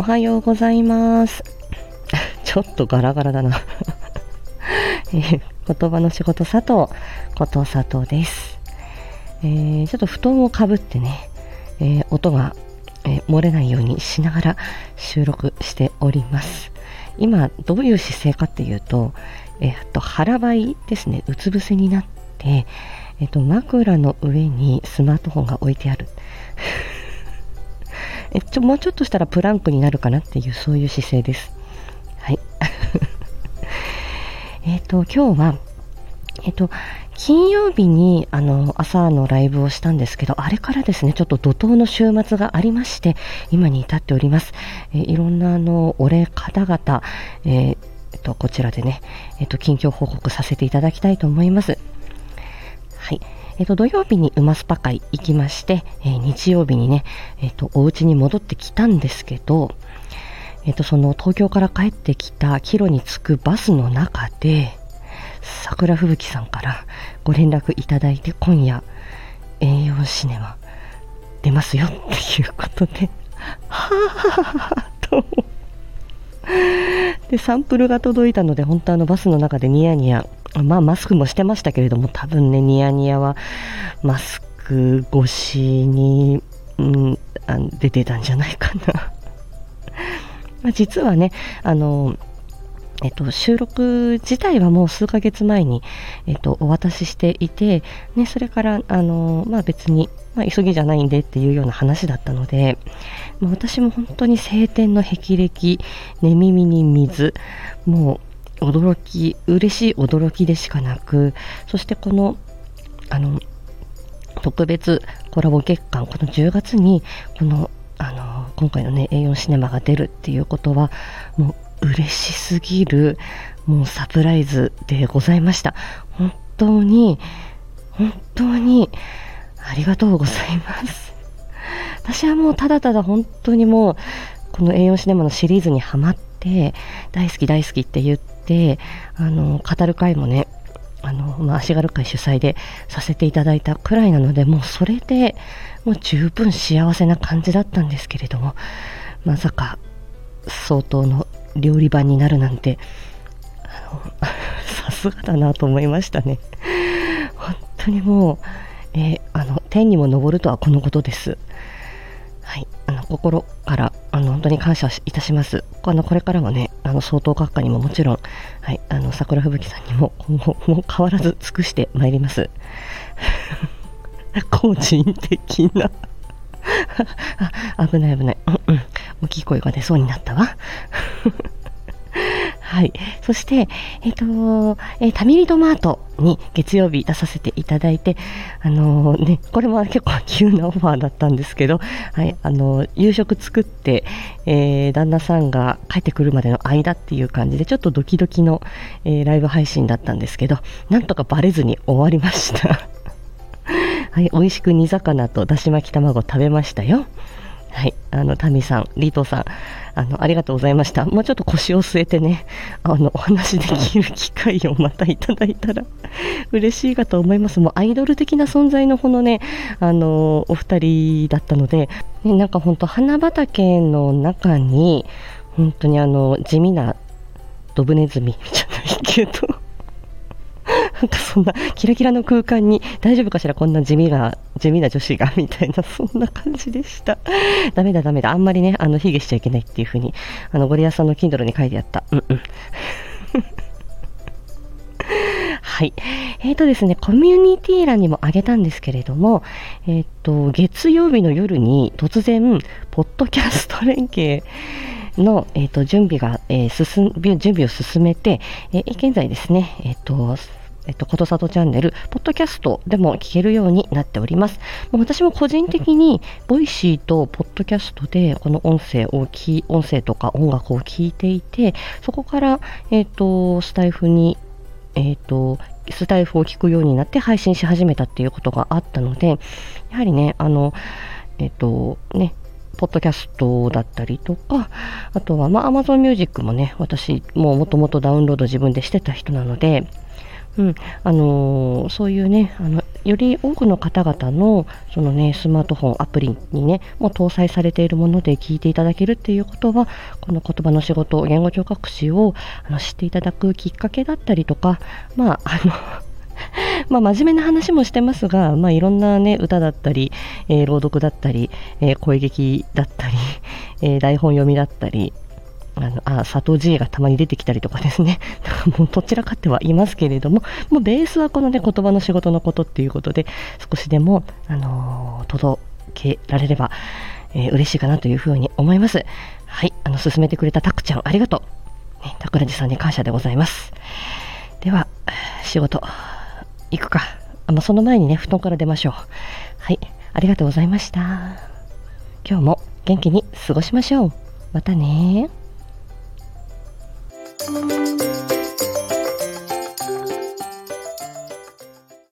おはようございます。ちょっとガラガラだな えー、言葉の仕事佐藤こと佐藤です。えー、ちょっと布団をかぶってね、えー、音が、え漏れないようにしながら収録しております。今、どういう姿勢かっていうと、えっと、腹ばいですね、うつ伏せになって、えっと、枕の上にスマートフォンが置いてある。えちょもうちょっとしたらプランクになるかなっていうそういう姿勢です。はい。えっと、今日は、えっと、金曜日にあの朝のライブをしたんですけど、あれからですね、ちょっと怒涛の週末がありまして、今に至っております。えいろんなあのお礼方々、えー、えっと、こちらでね、えっと、近況報告させていただきたいと思います。はい。えっ、と、土曜日に馬スパ会行きまして、えー、日曜日にね、えっ、と、お家に戻ってきたんですけど、えっ、と、その東京から帰ってきた帰路に着くバスの中で、桜吹雪さんからご連絡いただいて、今夜、栄養シネマ出ますよっていうことで、はぁはと。で、サンプルが届いたので、本当あのバスの中でニヤニヤまあマスクもしてましたけれども多分ねニヤニヤはマスク越しに、うん、あ出てたんじゃないかな。ま実はねあのえっと、収録自体はもう数ヶ月前に、えっと、お渡ししていて、ね、それから、あの、まあ別に、まあ急ぎじゃないんでっていうような話だったので、まあ、私も本当に晴天の霹靂、寝耳に水、もう驚き、嬉しい驚きでしかなく、そしてこの、あの、特別コラボ月間、この10月に、この、あの、今回のね、A4 シネマが出るっていうことは、もう嬉しすぎる、もうサプライズでございました。本当に、本当に、ありがとうございます。私はもうただただ本当にもう、この A4 シネマのシリーズにハマって、大好き大好きって言って、で、あの、語る会もね、あの、まあ、足軽会主催でさせていただいたくらいなので、もうそれでもう十分幸せな感じだったんですけれども、まさか相当の料理番になるなんて、さすがだなと思いましたね。本当にもう、えー、あの、天にも昇るとはこのことです。はい、あの心からあの本当に感謝いたします。あのこれからはね、あの総統閣下にももちろん、はい、あの桜吹雪さんにも今後も変わらず尽くしてまいります。個人的な あ危ない危ない、うんうん、大きい声が出そうになったわ。はい。そして、えっ、ー、と、えー、タミリトマートに月曜日出させていただいて、あのー、ね、これも結構急なオファーだったんですけど、はい、あの夕食作って、え旦那さんが帰ってくるまでの間っていう感じで、ちょっとドキドキの、えライブ配信だったんですけど、なんとかバレずに終わりました。はい、美味しく煮魚とだし巻き卵食べましたよ。はい、あの、タミさん、リートさん、あの、ありがとうございました。もうちょっと腰を据えてね、あの、お話できる機会をまたいただいたら嬉しいかと思います。もうアイドル的な存在のこのね、あの、お二人だったので、ね、なんか本当花畑の中に、本当にあの、地味なドブネズミじゃないけどなんかそんなキラキラの空間に大丈夫かしらこんな地味な、地味な女子がみたいな、そんな感じでした。ダメだダメだ。あんまりね、あの、卑下しちゃいけないっていう風に、あの、ゴリアさんの Kindle に書いてあった。うんうん。はい。えっ、ー、とですね、コミュニティ欄にもあげたんですけれども、えっ、ー、と、月曜日の夜に突然、ポッドキャスト連携、の、えーと、準備が、えー、進準備を進めて、え、現在ですね、えっ、と、えっと、ことさとチャンネル、ポッドキャストでも聞けるようになっております。もう私も個人的に、 Voicy とポッドキャストで、この音声をき、音声とか音楽を聞いていて、そこから、えっ、と、スタエフに、えっ、と、スタエフを聞くようになって配信し始めたっていうことがあったので、やはりね、あの、えっ、と、ね、ポッドキャストだったりとか、あとは、まあ、Amazon Music もね、私、もうもともとダウンロード自分でしてた人なので、うん、あのー、そういうね、あの、より多くの方々のその、ね、スマートフォンアプリに、ね、もう搭載されているもので聞いていただけるっていうことはこの言葉の仕事言語聴覚士をあの知っていただくきっかけだったりとか、まあ、あの ま、真面目な話もしてますが、まあ、いろんな、ね、歌だったり、えー、朗読だったり、えー、声劇だったり、えー、台本読みだったり、あの、あ、佐藤 G がたまに出てきたりとかですね。もうどちらかってはいますけれども、もうベースはこのね、言葉の仕事のことっていうことで、少しでも、あのー、届けられれば、えー、嬉しいかなというふうに思います。はい、あの、進めてくれたたくちゃん、ありがとう。ね、桜地さんに感謝でございます。では、仕事、行くか。あまその前にね、布団から出ましょう。はい、ありがとうございました。今日も元気に過ごしましょう。またね Música